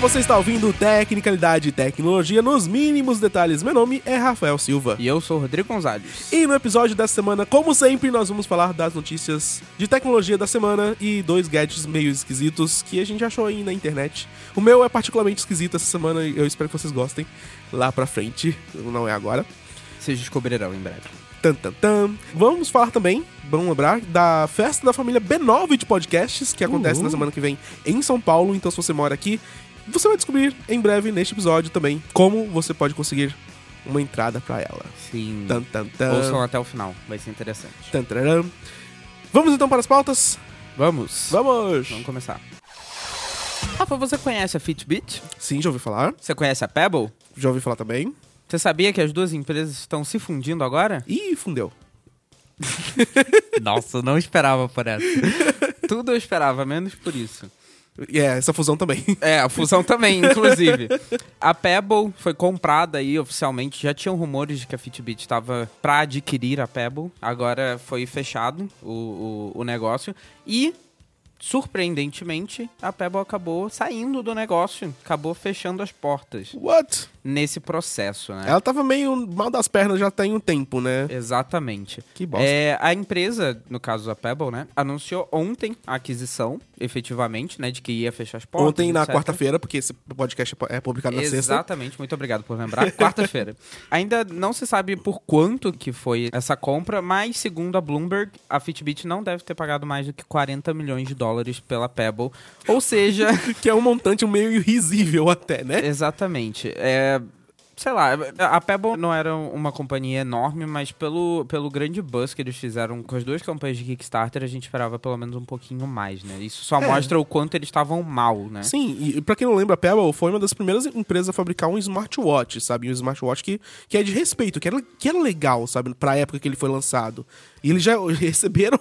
você está ouvindo Tecnicalidade e Tecnologia nos mínimos detalhes. Meu nome é Rafael Silva. E eu sou o Rodrigo Gonzalez. E no episódio dessa semana, como sempre, nós vamos falar das notícias de tecnologia da semana e dois gadgets meio esquisitos que a gente achou aí na internet. O meu é particularmente esquisito essa semana e eu espero que vocês gostem lá pra frente. Não é agora. Vocês descobrirão em breve. Tan, tan, tan. Vamos falar também, vamos lembrar, da festa da família B9 de podcasts, que acontece Uhul. na semana que vem em São Paulo. Então, se você mora aqui, você vai descobrir em breve neste episódio também como você pode conseguir uma entrada pra ela. Sim. Tan, tan, tan. Ouçam até o final, vai ser interessante. Tan, tararam. Vamos então para as pautas? Vamos. Vamos! Vamos começar. Rafa, você conhece a Fitbit? Sim, já ouvi falar. Você conhece a Pebble? Já ouvi falar também. Você sabia que as duas empresas estão se fundindo agora? Ih, fundeu. Nossa, eu não esperava por essa. Tudo eu esperava, menos por isso. E é, essa fusão também. É, a fusão também, inclusive. A Pebble foi comprada aí oficialmente. Já tinham rumores de que a Fitbit estava para adquirir a Pebble. Agora foi fechado o, o, o negócio. E, surpreendentemente, a Pebble acabou saindo do negócio. Acabou fechando as portas What? Nesse processo, né? Ela tava meio mal das pernas já tem um tempo, né? Exatamente. Que bosta. É, a empresa, no caso a Pebble, né, anunciou ontem a aquisição, efetivamente, né, de que ia fechar as portas. Ontem na quarta-feira, porque esse podcast é publicado na sexta. Exatamente, muito obrigado por lembrar. Quarta-feira. Ainda não se sabe por quanto que foi essa compra, mas segundo a Bloomberg, a Fitbit não deve ter pagado mais do que 40 milhões de dólares pela Pebble. Ou seja, Que é um montante meio risível até, né? exatamente. É, sei lá, a Pebble não era uma companhia enorme, mas pelo, pelo grande buzz que eles fizeram com as duas campanhas de Kickstarter, a gente esperava pelo menos um pouquinho mais, né? Isso só É. mostra o quanto eles estavam mal, né? Sim, e pra quem não lembra, a Pebble foi uma das primeiras empresas a fabricar um smartwatch, sabe? Um smartwatch que, que é de respeito, que era, que era legal, sabe? Pra época que ele foi lançado. E eles já receberam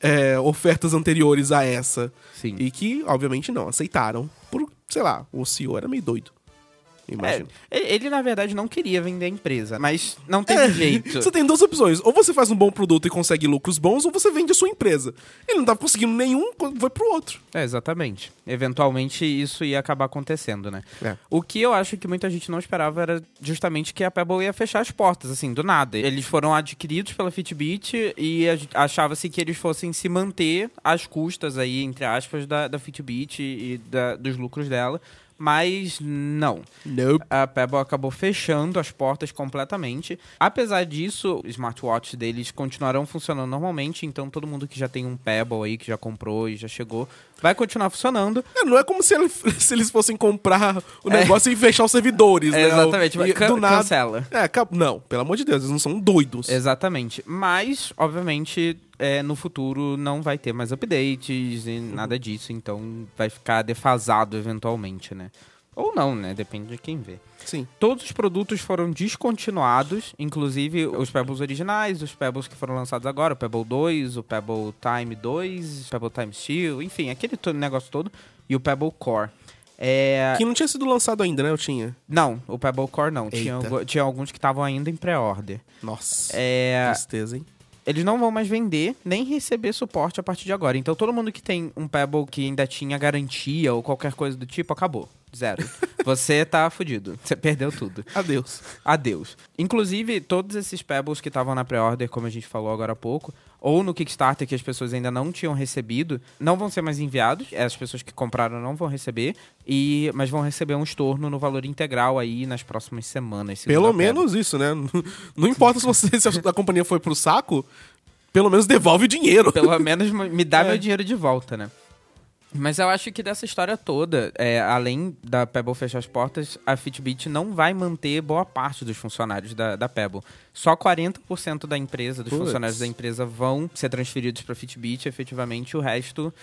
é, ofertas anteriores a essa. Sim. E que, obviamente, não aceitaram. Por, sei lá, o CEO era meio doido. Imagino. É, ele, na verdade, não queria vender a empresa, mas não teve É, jeito. Você tem duas opções. Ou você faz um bom produto e consegue lucros bons, ou você vende a sua empresa. Ele não tava conseguindo nenhum, foi pro outro. É, exatamente. Eventualmente isso ia acabar acontecendo, né? É. O que eu acho que muita gente não esperava era justamente que a Pebble ia fechar as portas, assim, do nada. Eles foram adquiridos pela Fitbit e achava-se que eles fossem se manter às custas aí, entre aspas, da, da Fitbit e da- dos lucros dela. Mas não. Nope. A Pebble acabou fechando as portas completamente. Apesar disso, os smartwatches deles continuarão funcionando normalmente, então todo mundo que já tem um Pebble aí, que já comprou e já chegou, vai continuar funcionando. É, não é como se, ele- se eles fossem comprar o negócio e fechar os servidores, né? É. Exatamente, E, can- cancela. É, não, pelo amor de Deus, eles não são doidos. Exatamente. Mas, obviamente, é, no futuro não vai ter mais updates e nada disso, então vai ficar defasado eventualmente, né? Ou não, né? Depende de quem vê. Sim. Todos os produtos foram descontinuados, inclusive os Pebbles originais, os Pebbles que foram lançados agora, o Pebble 2, o Pebble Time 2, o Pebble Time Steel, enfim, aquele negócio todo, e o Pebble Core. É... Que não tinha sido lançado ainda, né? Eu tinha. Não, o Pebble Core não. Tinha, tinha alguns que estavam ainda em pré-order. Nossa. É... Tristeza, hein? Eles não vão mais vender nem receber suporte a partir de agora. Então todo mundo que tem um Pebble que ainda tinha garantia ou qualquer coisa do tipo, acabou. Zero. Você tá fudido. Você perdeu tudo. Adeus. Adeus. Inclusive, todos esses Pebbles que estavam na pré-order, como a gente falou agora há pouco, ou no Kickstarter que as pessoas ainda não tinham recebido, não vão ser mais enviados. As pessoas que compraram não vão receber, e mas vão receber um estorno no valor integral aí nas próximas semanas. Pelo menos isso, né? Não importa se, você, se a companhia foi pro saco, pelo menos devolve o dinheiro. Pelo menos me dá É. meu dinheiro de volta, né? Mas eu acho que dessa história toda, é, além da Pebble fechar as portas, a Fitbit não vai manter boa parte dos funcionários da, da Pebble. Só 40% da empresa, dos Puts. funcionários da empresa vão ser transferidos para Fitbit, efetivamente o resto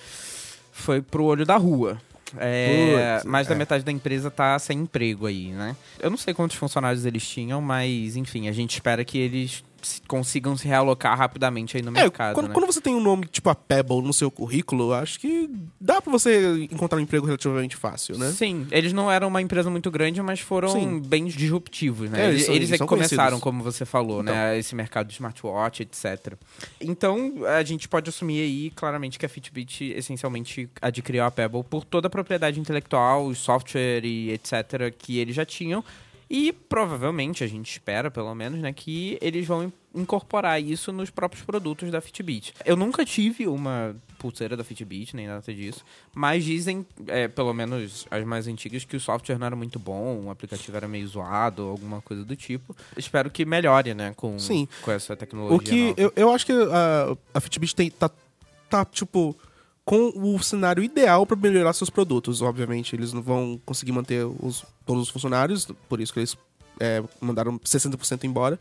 foi pro olho da rua. É, Putz, mais da é. metade da empresa tá sem emprego aí, né? Eu não sei quantos funcionários eles tinham, mas enfim, a gente espera que eles consigam se realocar rapidamente aí no É, mercado, quando, né? quando você tem um nome tipo a Pebble no seu currículo, acho que dá pra você encontrar um emprego relativamente fácil, né? Sim, eles não eram uma empresa muito grande, mas foram Sim. bem disruptivos, né? É, eles eles é que começaram, como você falou, Então. né? Esse mercado de smartwatch, etc. Então, a gente pode assumir aí, claramente, que a Fitbit essencialmente adquiriu a Pebble por toda a propriedade intelectual, o software e etc. que eles já tinham. E provavelmente, a gente espera, pelo menos, né, que eles vão in- incorporar isso nos próprios produtos da Fitbit. Eu nunca tive uma pulseira da Fitbit, nem nada disso, mas dizem, é, pelo menos as mais antigas, que o software não era muito bom, o aplicativo era meio zoado, alguma coisa do tipo. Espero que melhore, né, com, Sim. com essa tecnologia O que eu, eu acho que a, a Fitbit tem, tá, tá, tipo, com o cenário ideal pra melhorar seus produtos. Obviamente, eles não vão conseguir manter os, todos os funcionários, por isso que eles é, mandaram 60% embora.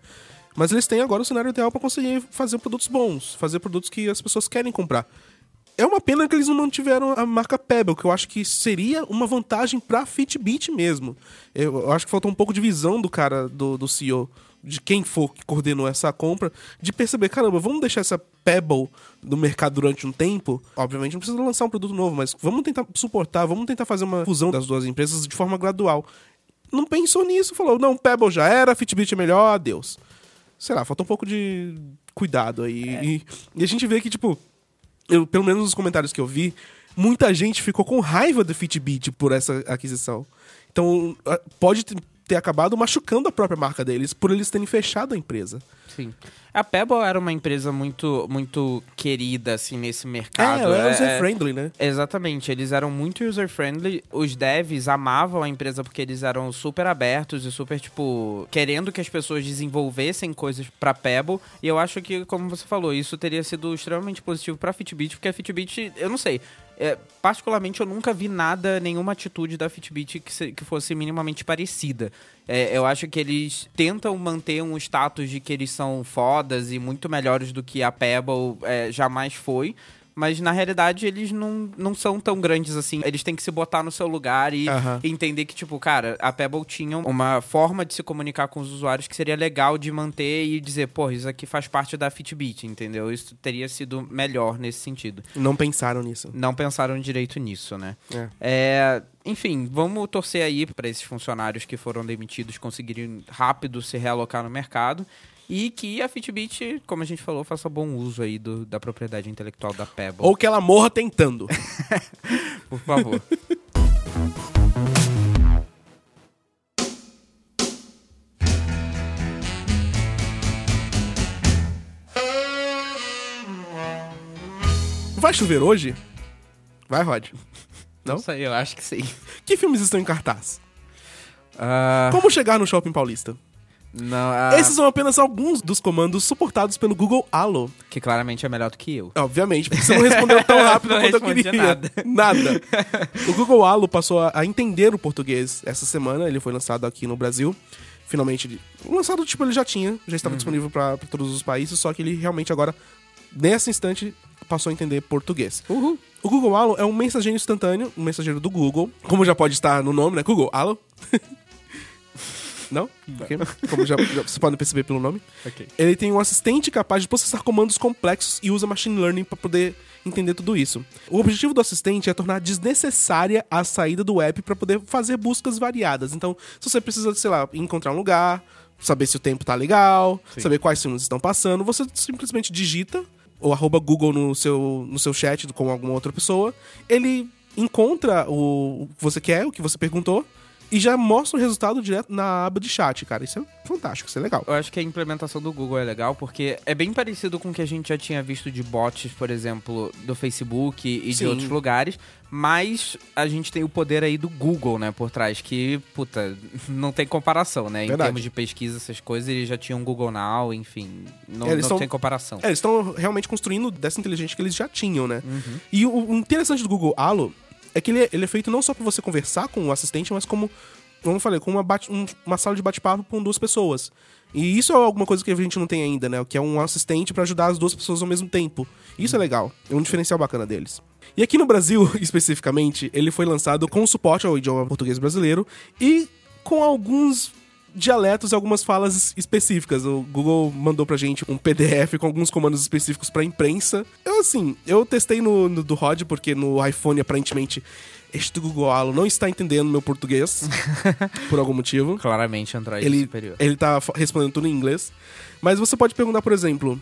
Mas eles têm agora o cenário ideal pra conseguir fazer produtos bons, fazer produtos que as pessoas querem comprar. É uma pena que eles não mantiveram a marca Pebble, que eu acho que seria uma vantagem pra Fitbit mesmo. Eu, eu acho que faltou um pouco de visão do cara, do, do CEO, de quem for que coordenou essa compra, de perceber, caramba, vamos deixar essa Pebble no mercado durante um tempo. Obviamente não precisa lançar um produto novo, mas vamos tentar suportar, vamos tentar fazer uma fusão das duas empresas de forma gradual. Não pensou nisso, falou, não, Pebble já era, Fitbit é melhor, adeus. Sei lá, falta um pouco de cuidado aí. E, e a gente vê que, tipo, eu, pelo menos nos comentários que eu vi, muita gente ficou com raiva do Fitbit por essa aquisição. Então, pode ter acabado machucando a própria marca deles por eles terem fechado a empresa. Sim. A Pebble era uma empresa muito, muito querida, assim, nesse mercado. é, ela era É- user-friendly, né? Exatamente, eles eram muito user-friendly. Os devs amavam a empresa porque eles eram super abertos e super, tipo, querendo que as pessoas desenvolvessem coisas pra Pebble. E eu acho que, como você falou, isso teria sido extremamente positivo pra Fitbit, porque a Fitbit, eu não sei. É, particularmente, eu nunca vi nada, nenhuma atitude da Fitbit que, se- que fosse minimamente parecida. É, eu acho que eles tentam manter um status de que eles são fodas e muito melhores do que a Pebble é, jamais foi. Mas na realidade eles não, não são tão grandes assim. Eles têm que se botar no seu lugar e Aham. entender que, tipo, cara, a Pebble tinha uma forma de se comunicar com os usuários que seria legal de manter e dizer, pô, isso aqui faz parte da Fitbit, entendeu? Isso teria sido melhor nesse sentido. Não pensaram nisso. Não pensaram direito nisso, né? É. É, enfim, vamos torcer aí para esses funcionários que foram demitidos conseguirem rápido se realocar no mercado e que a Fitbit, como a gente falou, faça bom uso aí do- da propriedade intelectual da Pebble. Ou que ela morra tentando. por favor. Vai chover hoje? Vai, Rod. Não? Não sei, eu acho que sim. Que filmes estão em cartaz? Ah, Como chegar no Shopping Paulista? Não, ah, Esses são apenas alguns dos comandos suportados pelo Google Allo. que claramente é melhor do que eu. Obviamente, porque você não respondeu tão rápido Não quanto eu queria. nada. Nada. O Google Allo passou a, a entender o português essa semana. Ele foi lançado aqui no Brasil. Finalmente, ele- lançado, tipo, ele já tinha, já estava disponível para todos os países, só que ele realmente agora, nesse instante, passou a entender português. Uhul. O Google Allo é um mensageiro instantâneo, um mensageiro do Google, como já pode estar no nome, né? Google Allo. Não? Ok. Como já, já vocês podem perceber pelo nome. Ok. Ele tem um assistente capaz de processar comandos complexos e usa machine learning para poder entender tudo isso. O objetivo do assistente é tornar desnecessária a saída do app para poder fazer buscas variadas. Então, se você precisa, sei lá, encontrar um lugar, saber se o tempo tá legal, saber quais filmes estão passando, você simplesmente digita ou arroba Google no seu, no seu chat com alguma outra pessoa, ele encontra o o que você quer, o que você perguntou, e já mostra o resultado direto na aba de chat, cara. Isso é fantástico, isso é legal. Eu acho que a implementação do Google é legal porque é bem parecido com o que a gente já tinha visto de bots, por exemplo, do Facebook e de Sim. outros lugares, mas a gente tem o poder aí do Google, né, por trás, que, puta, não tem comparação, né? Em Verdade. termos de pesquisa, essas coisas, eles já tinham Google Now, enfim, não, É, não tem comparação. É, eles estão realmente construindo dessa inteligência que eles já tinham, né? Uhum. E o, o interessante do Google Allo é que ele é, ele é feito não só para você conversar com o assistente, mas como, como eu falei, com uma, bate- um- uma sala de bate-papo com duas pessoas. E isso é alguma coisa que a gente não tem ainda, né? Que é um assistente para ajudar as duas pessoas ao mesmo tempo. Isso é legal. É um diferencial bacana deles. E aqui no Brasil, especificamente, ele foi lançado com suporte ao idioma português brasileiro e com alguns dialetos e algumas falas es- específicas. O Google mandou pra gente um PDF com alguns comandos específicos pra imprensa. Eu, assim, eu testei no, no do Rod, porque no iPhone, aparentemente, este Google Halo não está entendendo meu português, por algum motivo. Claramente Android Ele, superior. ele tá respondendo tudo em inglês. Mas você pode perguntar, por exemplo,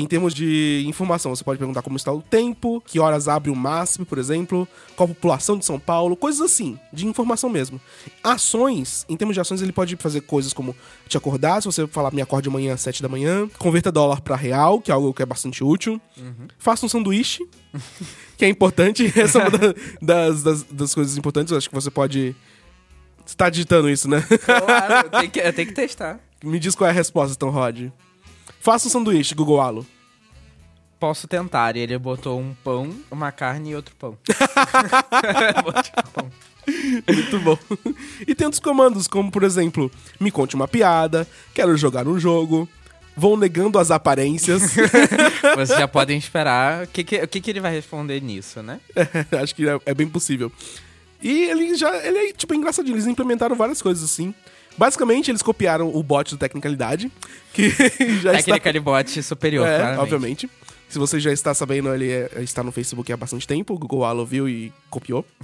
em termos de informação, você pode perguntar como está o tempo, que horas abre o máximo, por exemplo, qual a população de São Paulo, coisas assim, de informação mesmo. Ações, em termos de ações, ele pode fazer coisas como te acordar, se você falar me acorde amanhã às 7 da manhã, converta dólar para real, que é algo que é bastante útil. Faça um sanduíche, que é importante. Essa é uma da- das, das, das coisas importantes. Eu acho que você pode. Você tá digitando isso, né? Claro, eu tenho que, eu tenho que testar. Me diz qual é a resposta, então, Rod. Faça um sanduíche, Google Halo. Posso tentar. E ele botou um pão, uma carne e outro pão. Muito bom. E tem outros comandos, como, por exemplo, me conte uma piada, quero jogar um jogo, vão negando as aparências. Vocês já podem esperar o que, que, o que, que ele vai responder nisso, né? Acho que é, é bem possível. E ele já. Ele é, tipo, engraçadinho. Eles implementaram várias coisas assim. Basicamente, eles copiaram o bot do Tecnicalidade, que já está... Técnica de bot superior, É, claramente. obviamente. Se você já está sabendo, ele é- está no Facebook há bastante tempo. O Google Halo viu e copiou.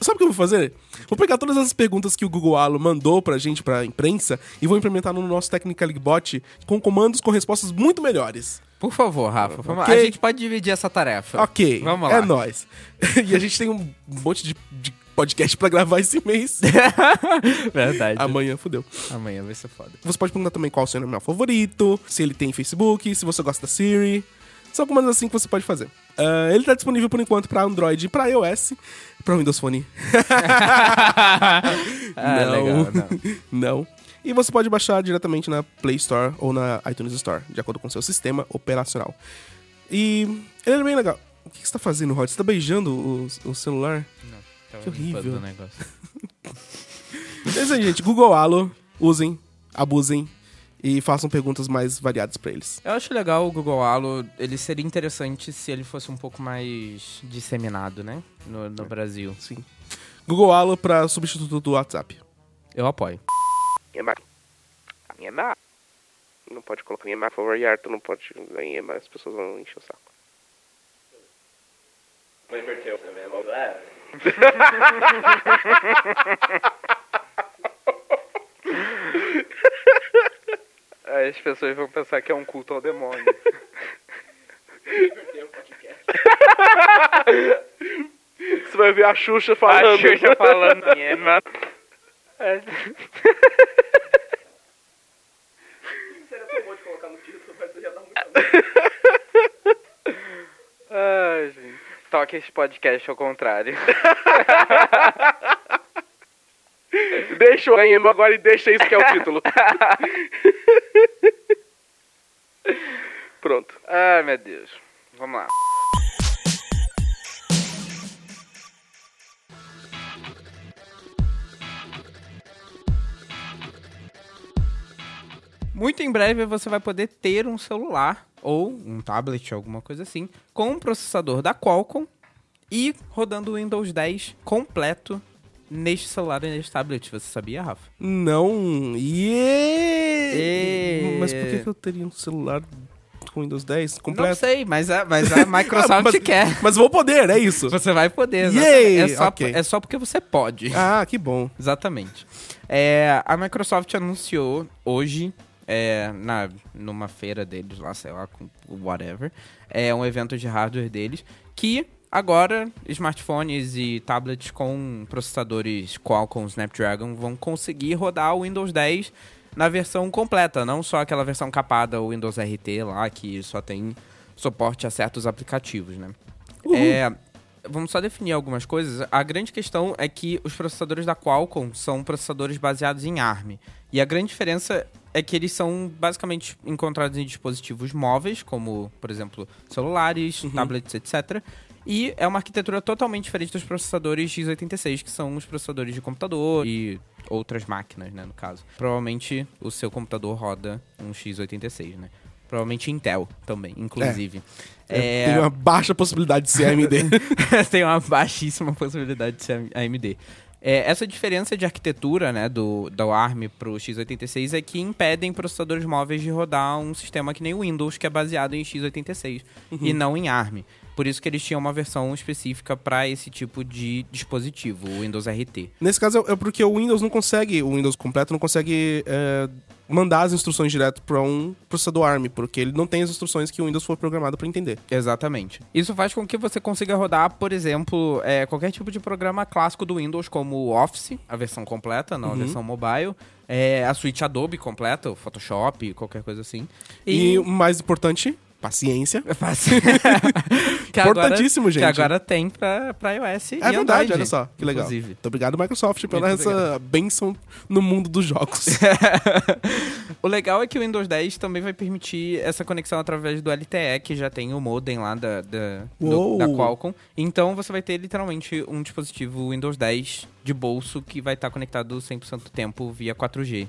Sabe o que eu vou fazer? Vou pegar todas as perguntas que o Google Halo mandou pra gente, pra imprensa, e vou implementar no nosso Technical Bot com comandos com respostas muito melhores. Por favor, Rafa. vamos lá. Ok. A gente pode dividir essa tarefa. Ok, Vamos lá. é nóis. e a gente tem um monte de, de podcast pra gravar esse mês. Verdade. Amanhã, fudeu. Amanhã vai ser foda. Você pode perguntar também qual o seu animal favorito, se ele tem Facebook, se você gosta da Siri. São comandos assim que você pode fazer. Ah, ele tá disponível por enquanto pra Android e pra iOS. Pra Windows Phone. Ah, não. legal, não. não. E você pode baixar diretamente na Play Store ou na iTunes Store, de acordo com o seu sistema operacional. E ele é bem legal. O que você tá fazendo, Rod? Você tá beijando o, o celular? Tava Que horrível. o negócio. É isso aí, gente. Google Halo. Usem, abusem e façam perguntas mais variadas pra eles. Eu acho legal o Google Halo, ele seria interessante se ele fosse um pouco mais disseminado, né? No, no Brasil. Sim. Google Halo pra substituto do WhatsApp. Eu apoio. EMA. A minha EMA. Não pode colocar EMA, por favor, e Arthur não pode em EMA, as pessoas vão encher o saco. Vai inverter o As pessoas vão pensar que é um culto ao demônio. Você vai ver a Xuxa falando. A Xuxa falando em EMA. Ai, gente. Toque esse podcast ao contrário. deixa o Emo agora e deixa isso que é o título. Pronto. Ai, meu Deus. Vamos lá. Muito em breve você vai poder ter um celular ou um tablet, alguma coisa assim, com um processador da Qualcomm e rodando o Windows 10 completo neste celular e neste tablet. Você sabia, Rafa? Não. Yeah! E- Mas por que, que eu teria um celular com Windows 10 Não completo? sei, mas a, mas a Microsoft Ah, mas, quer. Mas vou poder, é isso. Você vai poder, exatamente. É só, Ok. é só porque você pode. Ah, que bom. Exatamente. É, a Microsoft anunciou hoje, é, na, numa feira deles lá, sei lá, com whatever, é um evento de hardware deles, que agora smartphones e tablets com processadores Qualcomm Snapdragon vão conseguir rodar o Windows 10 na versão completa, não só aquela versão capada, o Windows RT lá, que só tem suporte a certos aplicativos, né? É, vamos só definir algumas coisas. A grande questão é que os processadores da Qualcomm são processadores baseados em ARM. E a grande diferença é que eles são basicamente encontrados em dispositivos móveis, como, por exemplo, celulares, tablets, etc. E é uma arquitetura totalmente diferente dos processadores x86, que são os processadores de computador e outras máquinas, né, no caso. Provavelmente o seu computador roda um x86, né? Provavelmente Intel também, inclusive. É, Tem uma baixa possibilidade de ser AMD. tem uma baixíssima possibilidade de ser AMD. É, essa diferença de arquitetura né, do, do ARM pro x86 é que impedem processadores móveis de rodar um sistema que nem o Windows, que é baseado em x86 e não em ARM. Por isso que eles tinham uma versão específica para esse tipo de dispositivo, o Windows RT. Nesse caso é porque o Windows não consegue, o Windows completo não consegue é, mandar as instruções direto para um processador ARM, porque ele não tem as instruções que o Windows foi programado para entender. Exatamente. Isso faz com que você consiga rodar, por exemplo, é, qualquer tipo de programa clássico do Windows, como o Office, a versão completa, não a versão mobile, é, a suíte Adobe completa, o Photoshop, qualquer coisa assim. E, o mais importante, paciência. agora- Importantíssimo, gente. Que agora tem pra, pra iOS e É verdade, Android, olha só, que legal. inclusive. Muito obrigado, Microsoft, pela Muito essa benção no mundo dos jogos. O legal é que o Windows 10 também vai permitir essa conexão através do LTE, que já tem o modem lá da, da, do- da Qualcomm. Então você vai ter literalmente um dispositivo Windows 10 de bolso que vai estar conectado 100% do tempo via 4G.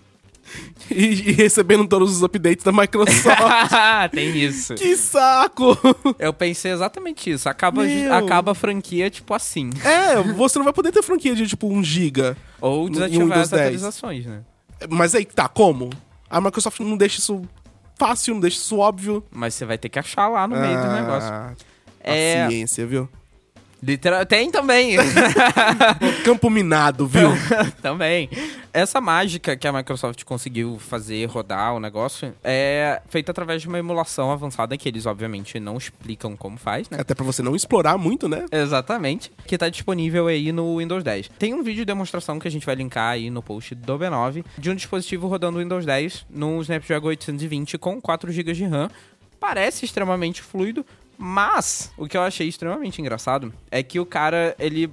e, e recebendo todos os updates da Microsoft. tem isso. que saco! Eu pensei exatamente isso. Acaba, Meu. acaba a franquia tipo assim. É, você não vai poder ter franquia de tipo 1 GB. Ou desativar as 10. atualizações, né? Mas aí, tá, como? A Microsoft não deixa isso fácil, não deixa isso óbvio. Mas você vai ter que achar lá no meio do Ah, negócio. É- Paciência, viu? Literal... Tem também. Campo minado, viu? Também. Essa mágica que a Microsoft conseguiu fazer rodar o negócio é feita através de uma emulação avançada que eles, obviamente, não explicam como faz, né? Até pra você não explorar muito, né? Exatamente. Que tá disponível aí no Windows 10. Tem um vídeo de demonstração que a gente vai linkar aí no post do B9 de um dispositivo rodando o Windows 10 num Snapdragon 820 com 4 GB de RAM. Parece extremamente fluido, mas o que eu achei extremamente engraçado é que o cara, ele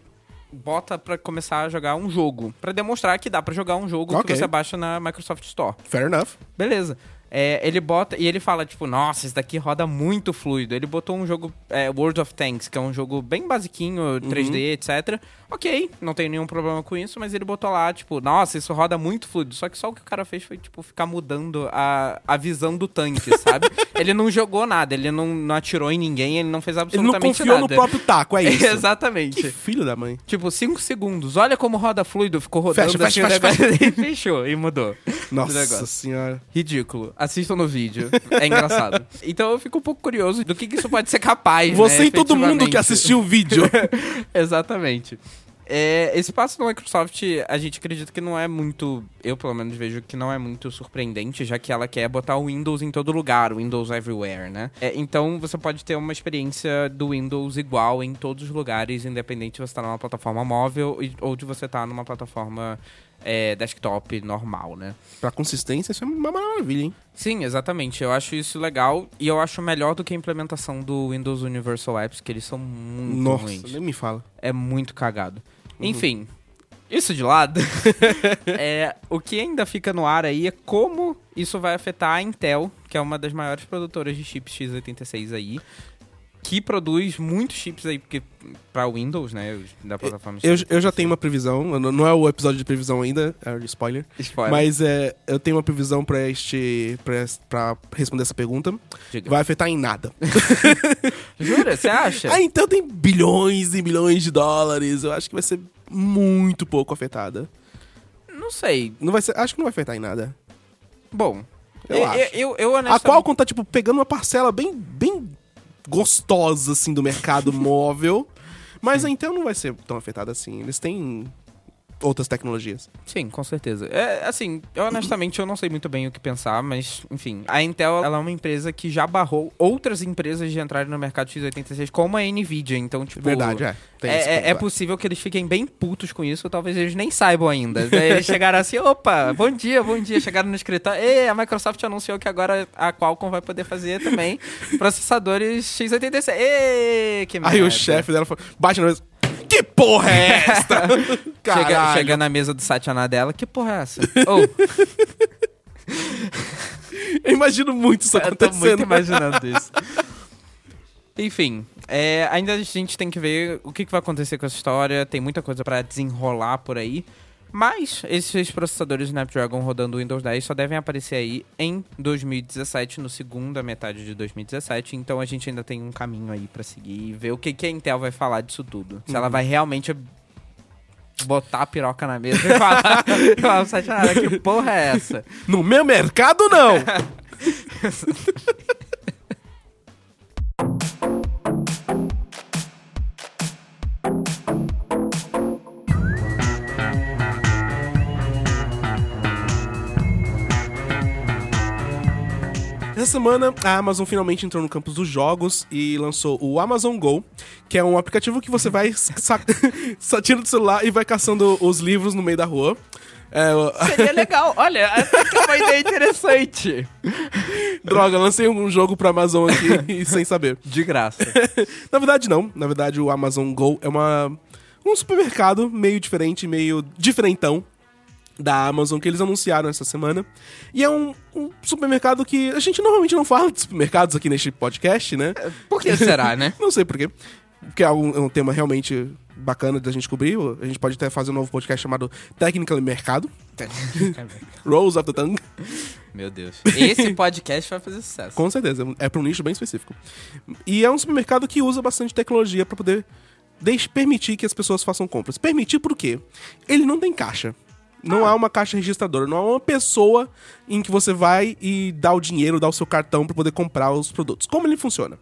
bota pra começar a jogar um jogo, Pra demonstrar que dá pra jogar um jogo Ok. que você baixa na Microsoft Store. Fair enough. Beleza. É, ele bota e ele fala, tipo, nossa, esse daqui roda muito fluido. Ele botou um jogo, é, World of Tanks, que é um jogo bem basiquinho, 3D, etc. Ok, não tem nenhum problema com isso, mas ele botou lá, tipo, nossa, isso roda muito fluido. Só que só o que o cara fez foi, tipo, ficar mudando a, a visão do tanque, sabe? ele não jogou nada, ele não, não atirou em ninguém, ele não fez Ele não absolutamente confiou nada. no próprio taco, é isso. Exatamente. Que filho da mãe. Tipo, 5 segundos. Olha como roda fluido. Ficou rodando Fecha, assim fecha, o negócio e fechou. E mudou. Nossa senhora. Ridículo. Assistam no vídeo. É engraçado. Então eu fico um pouco curioso do que, que isso pode ser capaz, Você né, e todo mundo que assistiu o vídeo. Exatamente. É, esse passo da Microsoft, a gente acredita que não é muito. Eu, pelo menos, vejo que não é muito surpreendente, já que ela quer botar o Windows em todo lugar, o Windows Everywhere, né? É, então você pode ter uma experiência do Windows igual em todos os lugares, independente de você estar numa plataforma móvel ou de você estar numa plataforma é, desktop normal, né? pra consistência, isso é uma maravilha, hein? Sim, exatamente. Eu acho isso legal e eu acho melhor do que a implementação do Windows Universal Apps, que eles são muito Nossa, ruins. nem me fala. É muito cagado. Uhum. Enfim, isso de lado. é, o que ainda fica no ar aí é como isso vai afetar a Intel, que é uma das maiores produtoras de chips x86 aí, que produz muitos chips aí porque para Windows, né, da plataforma. Eu, eu já tenho uma previsão, não é o episódio de previsão ainda, é spoiler. Spoiler. Mas é, eu tenho uma previsão pra este. Pra responder essa pergunta. Diga. Vai afetar em nada. Jura? Você acha? A Intel tem bilhões e bilhões de dólares. Eu acho que vai ser muito pouco afetada. Não sei. Não vai ser, acho que não vai afetar em nada. Bom, Eu eu, acho. eu, eu, eu A honestamente... Qualcomm tá, tipo, pegando uma parcela bem, bem gostosa, assim, do mercado móvel. Mas a Intel não vai ser tão afetada assim. Eles têm outras tecnologias. Sim, com certeza. É, assim, eu, honestamente eu não sei muito bem o que pensar, mas, enfim. A Intel, ela é uma empresa que já barrou outras empresas de entrarem no mercado x86, como a Nvidia. Então, tipo... Verdade, é. É, é- ponto, é possível que eles fiquem bem putos com isso, talvez eles nem saibam ainda. Eles chegaram assim, opa, bom dia, bom dia. Chegaram no escritório, e a Microsoft anunciou que agora a Qualcomm vai poder fazer também processadores x86. Ê, que Aí o merda. chefe dela falou, bate na mesa. Que porra é esta? Chega, Caralho. chega na mesa do Satya dela, que porra é essa? Oh, Eu imagino muito isso Eu tô acontecendo. muito imaginando isso. Enfim, é, ainda a gente tem que ver o que, que vai acontecer com essa história. Tem muita coisa pra desenrolar por aí. Mas esses processadores Snapdragon rodando o Windows 10 só devem aparecer aí em 2017, no segunda metade de 2017. Então a gente ainda tem um caminho aí pra seguir e ver o que, que a Intel vai falar disso tudo. Se ela vai realmente botar a piroca na mesa e falar, falar que porra é essa? No meu mercado, não! Essa semana, a Amazon finalmente entrou no campus dos jogos e lançou o Amazon Go, que é um aplicativo que você vai tira do celular e vai caçando os livros no meio da rua. É, o- Seria legal. Olha, essa que é uma ideia interessante. droga, lancei um jogo pra Amazon aqui sem saber. De graça. Na verdade, não. Na verdade, o Amazon Go é uma, um supermercado meio diferente, meio diferentão da Amazon que eles anunciaram essa semana. E é um, um supermercado que a gente normalmente não fala de supermercados aqui neste podcast, né? Por que será, né? Não sei porquê. Porque é um, é um tema realmente bacana da gente cobrir. A gente pode até fazer um novo podcast chamado Technically Mercado. Rose of the Tongue. Meu Deus. Esse podcast vai fazer sucesso. Com certeza, é para um nicho bem específico. E é um supermercado que usa bastante tecnologia para poder deixe, permitir que as pessoas façam compras. Permitir por quê? Ele não tem caixa. Não há uma caixa registradora, não há uma pessoa em que você vai e dá o dinheiro, dá o seu cartão para poder comprar os produtos. Como ele funciona?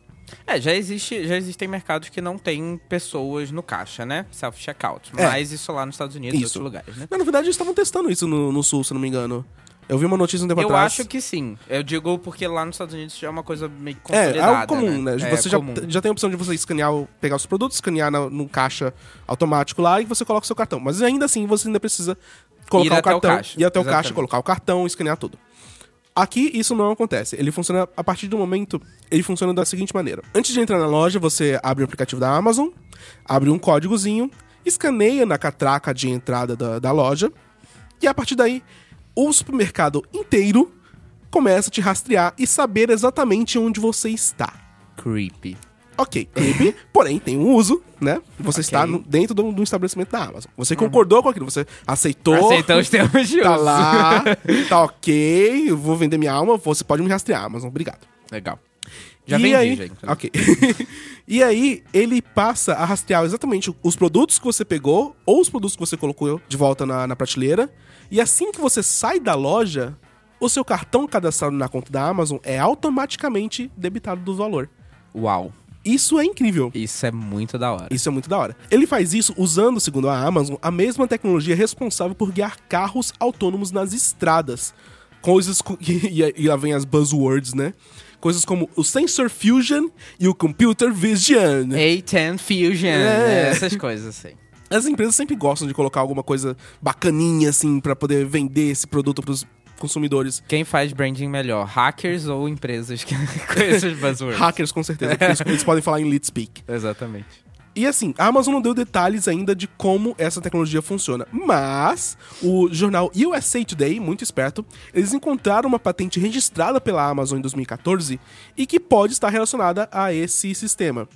É, já, existe, já existem mercados que não tem pessoas no caixa, né? Self-checkout. É. Mas isso lá nos Estados Unidos e outros lugares, né? Na verdade, eles estavam testando isso no, no Sul, se não me engano. Eu vi uma notícia um tempo Eu atrás. acho que sim. Eu digo porque lá nos Estados Unidos já é uma coisa meio que É, é consolidada, algo comum, né? É Você já, comum. já tem a opção de você escanear, pegar os produtos, escanear na, num caixa automático lá e você coloca o seu cartão. Mas ainda assim, você ainda precisa colocar Ir o cartão, caixa, ir até o caixa, colocar o cartão, escanear tudo. Aqui isso não acontece. Ele funciona a partir do momento. Ele funciona da seguinte maneira: antes de entrar na loja, você abre o aplicativo da Amazon, abre um códigozinho, escaneia na catraca de entrada da, da loja, e a partir daí, o supermercado inteiro começa a te rastrear e saber exatamente onde você está. Creepy. Ok, creepy, porém tem um uso, né? Você Ok. está no- dentro do, do estabelecimento da Amazon. Você concordou com aquilo, você aceitou. Aceitou os termos de Tá uso. lá, tá ok, eu vou vender minha alma, você pode me rastrear, Amazon, obrigado. Legal. Já e vendi, aí, já. Ok. e aí, ele passa a rastrear exatamente os produtos que você pegou ou os produtos que você colocou de volta na, na prateleira. E assim que você sai da loja, o seu cartão cadastrado na conta da Amazon é automaticamente debitado do valor. Uau. Isso é incrível. Isso é muito da hora. Isso é muito da hora. Ele faz isso usando, segundo a Amazon, a mesma tecnologia responsável por guiar carros autônomos nas estradas. Coisas. co- E, e- lá vem as buzzwords, né? Coisas como o Sensor Fusion e o Computer Vision. A10 Fusion, É. essas coisas assim. As empresas sempre gostam de colocar alguma coisa bacaninha, assim, pra poder vender esse produto pros consumidores. Quem faz branding melhor, hackers ou empresas que com esses buzzwords? Hackers, com certeza, porque eles, eles podem falar em lead speak. Exatamente. E assim, a Amazon não deu detalhes ainda de como essa tecnologia funciona. Mas o jornal USA Today, muito esperto, eles encontraram uma patente registrada pela Amazon em 2014 e que pode estar relacionada a esse sistema.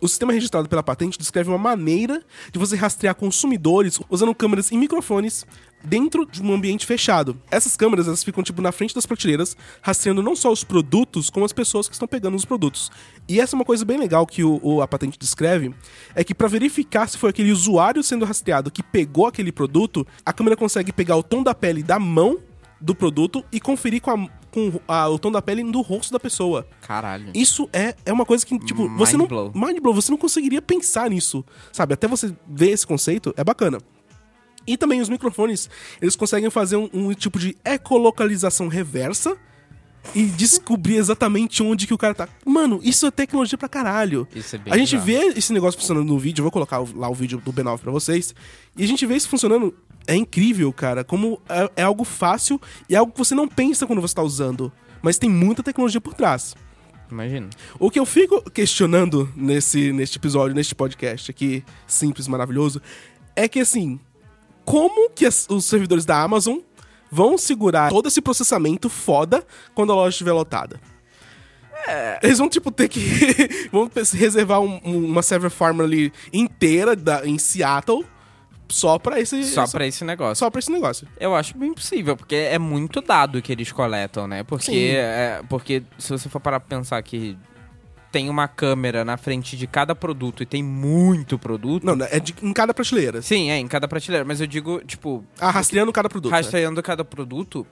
O sistema registrado pela patente descreve uma maneira de você rastrear consumidores usando câmeras e microfones dentro de um ambiente fechado. Essas câmeras elas ficam tipo na frente das prateleiras, rastreando não só os produtos, como as pessoas que estão pegando os produtos. E essa é uma coisa bem legal que o, o- a patente descreve, é que para verificar se foi aquele usuário sendo rastreado que pegou aquele produto, a câmera consegue pegar o tom da pele da mão do produto e conferir com, a- com a- o tom da pele do rosto da pessoa. Caralho. Isso é, é uma coisa que, tipo, você não. blow. Mind blow, você não conseguiria pensar nisso. Sabe? Até você ver esse conceito, é bacana. E também os microfones, eles conseguem fazer um, um tipo de ecolocalização reversa e descobrir exatamente onde que o cara tá. Mano, isso é tecnologia pra caralho. Isso é bem A gente vê esse negócio funcionando no vídeo, eu vou colocar lá o vídeo do B9 pra vocês. E a gente vê isso funcionando. É incrível, cara. Como é, é algo fácil e é algo que você não pensa quando você tá usando. Mas tem muita tecnologia por trás. Imagina. O que eu fico questionando nesse, neste episódio, neste podcast aqui, simples, maravilhoso, é que assim, como que as- os servidores da Amazon vão segurar todo esse processamento foda quando a loja estiver lotada? Eles vão, tipo, ter que. vão reservar um- um- uma server farm ali inteira da- em Seattle só pra esse. Só pra esse negócio. só pra esse negócio. Eu acho bem possível, porque é muito dado que eles coletam, né? Porque, é, porque se você for parar pra pensar que tem uma câmera na frente de cada produto e tem muito produto. Não, é de- em cada prateleira. Sim, é, em cada prateleira. Mas eu digo, tipo, Ah, rastreando cada produto. né? rastreando cada produto,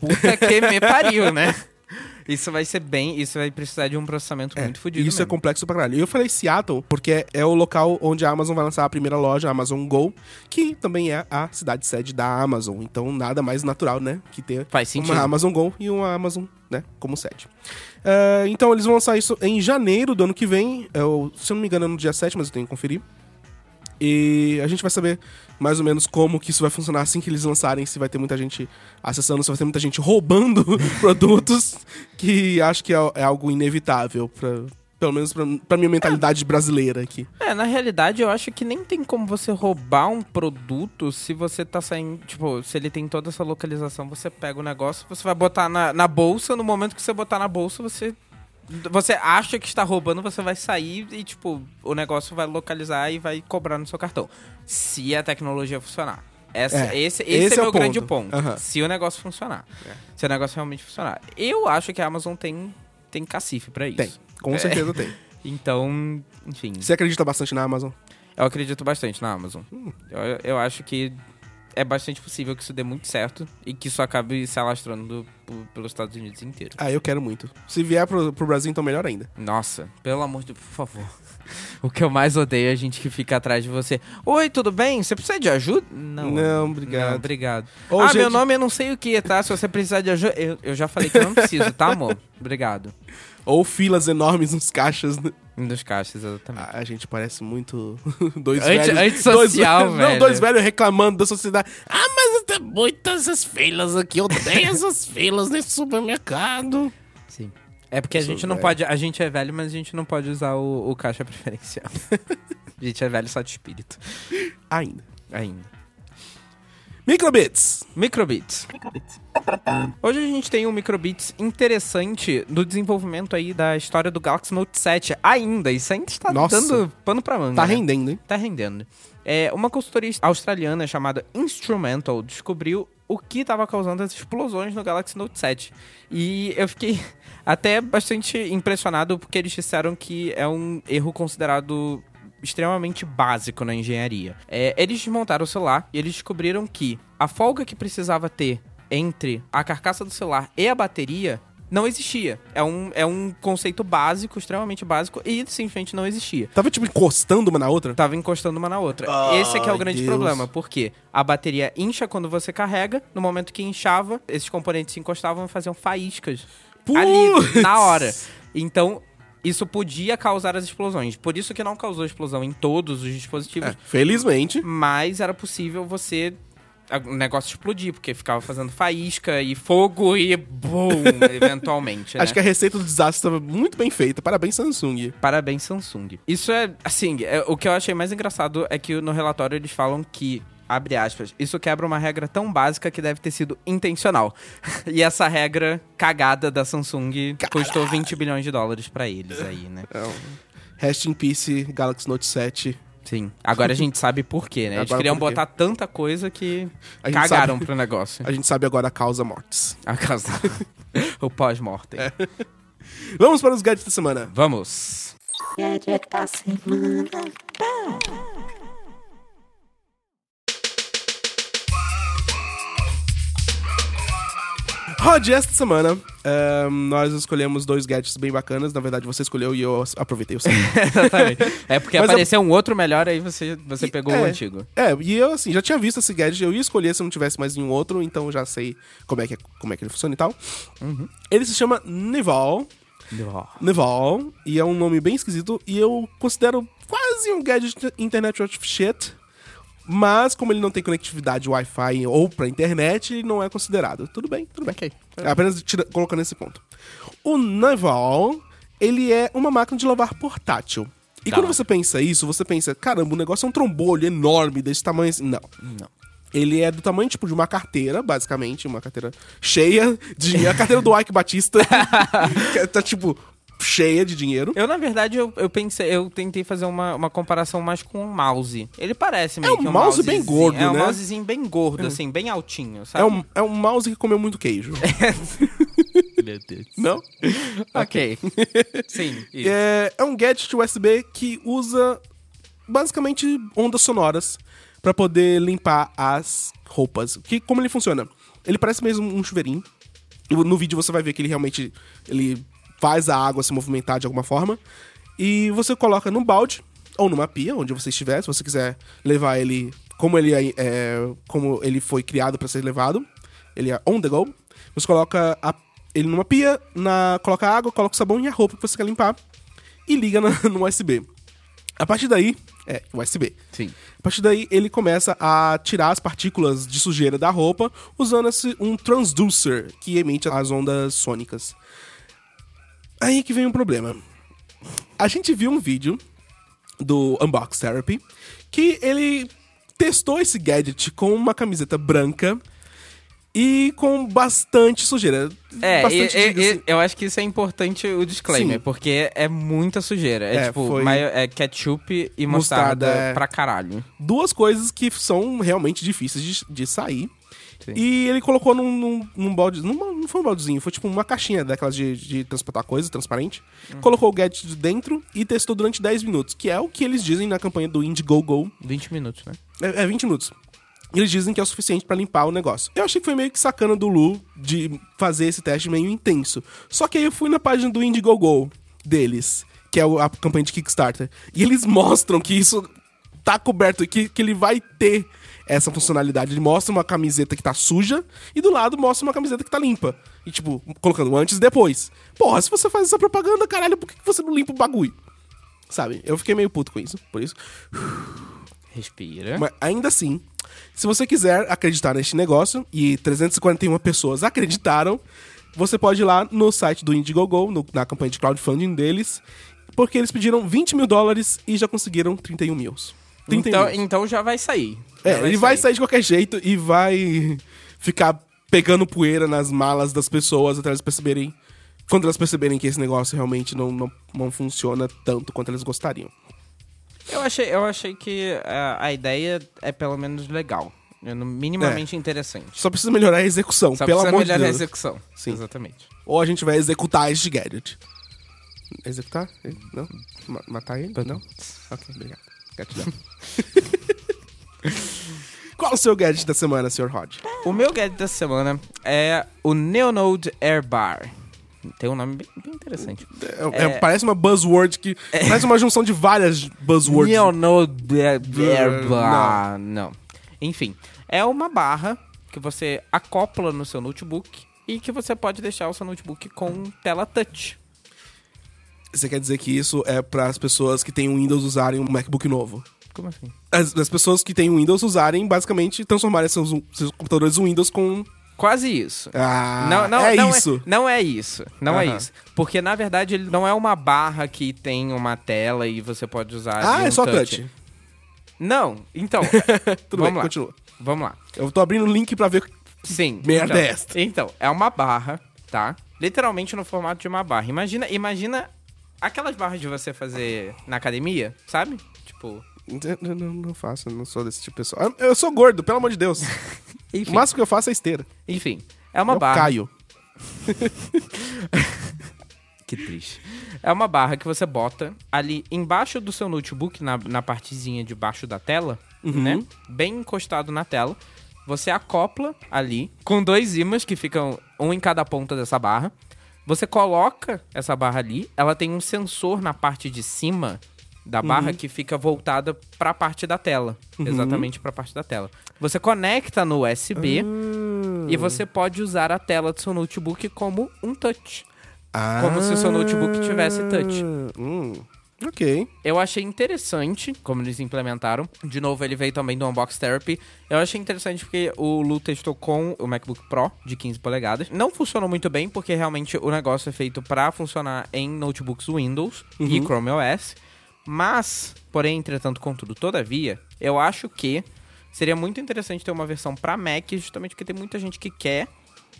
puta que me pariu, né? Isso vai ser bem. Isso vai precisar de um processamento É, muito fodido. Isso é mesmo. complexo pra caralho. Eu falei Seattle porque é o local onde a Amazon vai lançar a primeira loja, a Amazon Go, que também é a cidade sede da Amazon. Então nada mais natural, né, que ter Faz sentido. uma Amazon Go e uma Amazon, né, como sede. Ah, então eles vão lançar isso em janeiro do ano que vem. Eu, se eu não me engano é no dia 7, mas eu tenho que conferir. E a gente vai saber mais ou menos como que isso vai funcionar assim que eles lançarem, se vai ter muita gente acessando, se vai ter muita gente roubando produtos, que acho que é, é algo inevitável, pra, pelo menos pra, pra minha mentalidade brasileira aqui. É, na realidade, eu acho que nem tem como você roubar um produto se você tá saindo. Tipo, se ele tem toda essa localização, você pega o negócio, você vai botar na, na bolsa, no momento que você botar na bolsa, você. Você acha que está roubando, você vai sair e, tipo, o negócio vai localizar e vai cobrar no seu cartão. Se a tecnologia funcionar. Essa, É, esse, esse, esse é é meu o grande ponto. ponto. Aham. É. Se o negócio funcionar. Se o negócio realmente funcionar. Eu acho que a Amazon tem, tem cacife pra isso. Tem, com certeza tem. Então, enfim. Você acredita bastante na Amazon? Eu acredito bastante na Amazon. Eu, eu acho que é bastante possível que isso dê muito certo e que isso acabe se alastrando pelos Estados Unidos inteiro. Ah, eu quero muito. Se vier pro, pro Brasil, então melhor ainda. Nossa, pelo amor de Deus, por favor. O que eu mais odeio é a gente que fica atrás de você. Oi, tudo bem? Você precisa de ajuda? Não. Não, obrigado. Não, obrigado. Ou, ah, gente- meu nome eu não sei o que, tá? Se você precisar de ajuda. Eu, eu já falei que eu não preciso, tá, amor? Obrigado. Ou filas enormes nos caixas. né? Dos caixas, exatamente. Ah, a gente parece muito dois Anti- velhos. antissocial, dois, Não, velho. dois velhos reclamando da sociedade. Ah, mas tem muitas essas filas aqui. Eu odeio essas filas nesse supermercado. Sim. É porque a gente não velho. pode. A gente é velho, mas a gente não pode usar o, o caixa preferencial. a gente é velho só de espírito. Ainda. Ainda. Microbits. Microbits. Hoje a gente tem um microbits interessante no desenvolvimento aí da história do Galaxy Note 7. Ainda, isso ainda está Nossa. dando pano pra manga. Tá né? rendendo, hein? Tá rendendo. É, uma consultoria australiana chamada Instrumental descobriu o que estava causando as explosões no Galaxy Note 7. E eu fiquei até bastante impressionado porque eles disseram que é um erro considerado extremamente básico na engenharia. É, eles desmontaram o celular e eles descobriram que a folga que precisava ter entre a carcaça do celular e a bateria não existia. É um, é um conceito básico, extremamente básico, e simplesmente não existia Tava, tipo, encostando uma na outra. tava encostando uma na outra. Esse é que é o grande Deus. problema, porque a bateria incha quando você carrega, no momento que inchava, esses componentes se encostavam e faziam faíscas ali, Putz! na hora. Então, isso podia causar as explosões. Por isso que não causou explosão em todos os dispositivos, É, felizmente. mas era possível você o negócio explodir, porque ficava fazendo faísca e fogo e boom, eventualmente, né? Acho que a receita do desastre estava muito bem feita. Parabéns, Samsung. Parabéns, Samsung. Isso é, assim, é- o que eu achei mais engraçado é que no relatório eles falam que, abre aspas, isso quebra uma regra tão básica que deve ter sido intencional. e essa regra cagada da Samsung custou 20 bilhões de dólares pra eles aí, né? Rest in Peace, Galaxy Note 7. Sim. Agora a gente sabe por quê, né? Eles Agora queriam por quê. botar tanta coisa que A gente cagaram sabe- pro negócio. A gente sabe agora a causa mortes. A casa. o pós-mortem. É. Vamos para os gadgets da semana. Vamos. Gadget da semana. Rod, esta semana ehm, nós escolhemos dois gadgets bem bacanas. Na verdade, você escolheu e eu aproveitei o seu. Exatamente. É porque Mas eu- apareceu um outro melhor, aí você, você E- pegou é. o antigo. É, e eu assim, já tinha visto esse gadget, eu ia escolher se não tivesse mais nenhum outro, então eu já sei como é que, é- como é que ele funciona e tal. Ele se chama Nival. Nival, e é um nome bem esquisito, e eu considero quase um gadget Internet of Shit. Mas, como ele não tem conectividade Wi-Fi ou pra internet, ele não é considerado. Tudo bem, tudo bem. É apenas tira- colocando esse ponto. O Nival, ele é uma máquina de lavar portátil. E Tá. quando você pensa isso, você pensa, caramba, o negócio é um trombolho enorme desse tamanho assim. Não. Não. Ele é do tamanho, tipo, de uma carteira, basicamente, uma carteira cheia de... A carteira do Ike Batista, que tá, tipo, cheia de dinheiro. Eu, na verdade, eu, eu pensei, eu tentei fazer uma, uma comparação mais com um mouse. Ele parece meio um que um mouse bem mousezinho. gordo, É um né? mousezinho bem gordo, assim, bem altinho, sabe? É um, é um mouse que comeu muito queijo. Meu Deus. Não? Ok. Sim, isso. É, é um gadget USB que usa basicamente ondas sonoras pra poder limpar as roupas. Que como ele funciona? Ele parece mesmo um chuveirinho. No vídeo você vai ver que ele realmente ele faz a água se movimentar de alguma forma. E você coloca num balde ou numa pia, onde você estiver, se você quiser levar ele como ele é, é- como ele foi criado para ser levado. Ele é on the go. Você coloca a- ele numa pia, na, coloca água, coloca o sabão e a roupa que você quer limpar e liga na- no USB. A partir daí, é, USB. Sim. A partir daí, ele começa a tirar as partículas de sujeira da roupa usando esse, um transducer que emite as ondas sônicas. Aí que vem um problema. A gente viu um vídeo do Unbox Therapy que ele testou esse gadget com uma camiseta branca e com bastante sujeira. É, bastante, e- e- assim, eu acho que isso é importante o disclaimer, Sim. porque é muita sujeira. É, É, tipo, foi- maio- é ketchup e mostarda, Mostarda, é. pra caralho. duas coisas que são realmente difíceis de, de sair. Sim. E ele colocou num, num, num balde. não foi um baldezinho, foi tipo uma caixinha daquelas de, de transportar coisa, transparente. Uhum. Colocou o gadget dentro e testou durante 10 minutos, que é o que eles dizem na campanha do Indiegogo. 20 minutos, né? É, é 20 minutos. Eles dizem que é o suficiente pra limpar o negócio. Eu achei que foi meio que sacana do Lu de fazer esse teste meio intenso. Só que aí eu fui na página do Indiegogo deles, que é a campanha de Kickstarter, e eles mostram que isso tá coberto que, que ele vai ter essa funcionalidade. Ele mostra uma camiseta que tá suja e do lado mostra uma camiseta que tá limpa. E tipo, colocando antes e depois. Porra, se você faz essa propaganda, caralho, por que você não limpa o bagulho? Sabe? Eu fiquei meio puto com isso, por isso. Respira. Mas ainda assim, se você quiser acreditar neste negócio, e 341 pessoas acreditaram, você pode ir lá no site do Indiegogo, no- na campanha de crowdfunding deles, porque eles pediram 20 mil dólares e já conseguiram 31 mil. 31 Então, mil. então já vai sair. É, Já ele vai sair de qualquer jeito e vai ficar pegando poeira nas malas das pessoas até elas perceberem. Quando elas perceberem que esse negócio realmente não, não, não funciona tanto quanto eles gostariam. Eu achei, eu achei que a, a ideia é pelo menos legal. É no- minimamente interessante. Só precisa melhorar a execução, Só pelo precisa amor de melhorar a Deus. execução. Sim. Exatamente. Ou a gente vai executar este gadget. Executar? Não? Ma- matar ele? Não? Ok, obrigado. Gratidão. Qual o seu gadget da semana, Sr. Rod? O meu gadget da semana é o Neonode Air Bar. Tem um nome bem, bem interessante. É- é- parece uma buzzword que. Parece uma junção de várias buzzwords. Neonode Air Blur, Bar. Não. Enfim, é uma barra que você acopla no seu notebook e que você pode deixar o seu notebook com tela touch. Você quer dizer que isso é para as pessoas que têm um Windows usarem um MacBook novo? Como assim? As, as pessoas que têm Windows usarem, basicamente, transformarem seus, seus computadores Windows com. Quase isso. Ah, não, não, é não isso. não é isso. Não é Aham. isso. Porque, na verdade, ele não é uma barra que tem uma tela e você pode usar. Ah, é um só touch. Não, então. Tudo vamos bem, lá. continua. Vamos lá. Eu tô abrindo o link pra ver. Sim. Merda então, é esta? Então, é uma barra, tá? Literalmente no formato de uma barra. Imagina, imagina aquelas barras de você fazer na academia, sabe? Tipo. Eu não, não faço, não sou desse tipo de pessoa. Eu sou gordo, pelo amor de Deus. Enfim. O máximo que eu faço é esteira. Enfim. É uma eu barra. caio. Que triste. É uma barra que você bota ali embaixo do seu notebook, na, na partezinha de baixo da tela, Uhum. né? Bem encostado na tela. Você acopla ali com dois ímãs que ficam um em cada ponta dessa barra. Você coloca essa barra ali, ela tem um sensor na parte de cima da barra que fica voltada para a parte da tela, exatamente para a parte da tela. Você conecta no USB e você pode usar a tela do seu notebook como um touch. Como se o seu notebook tivesse touch. Hum, ok. Eu achei interessante como eles implementaram. De novo, ele veio também do Unbox Therapy. Eu achei interessante porque o Lu testou com o MacBook Pro de 15 polegadas. Não funcionou muito bem porque realmente o negócio é feito para funcionar em notebooks Windows e Chrome OS. Mas, porém, entretanto, contudo, todavia, eu acho que seria muito interessante ter uma versão para Mac, justamente porque tem muita gente que quer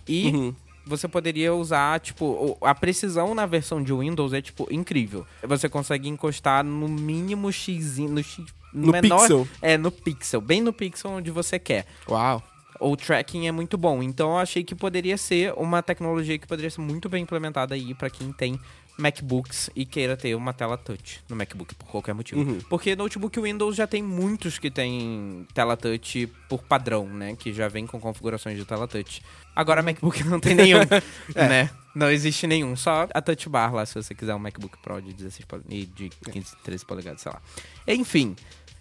e Uhum. você poderia usar, tipo, a precisão na versão de Windows é, tipo, incrível. Você consegue encostar no mínimo X, no, X, No menor, pixel. É, no pixel, bem no pixel onde você quer. Uau. o tracking é muito bom. Então eu achei que poderia ser uma tecnologia que poderia ser muito bem implementada aí pra quem tem MacBooks e queira ter uma tela touch no MacBook por qualquer motivo. Uhum. Porque notebook Windows já tem muitos que tem tela touch por padrão, né? Que já vem com configurações de tela touch. Agora MacBook não tem nenhum, né? Não existe nenhum, só a touch bar lá se você quiser um MacBook Pro de 16 pole- e de 15, 13 polegadas, sei lá. Enfim,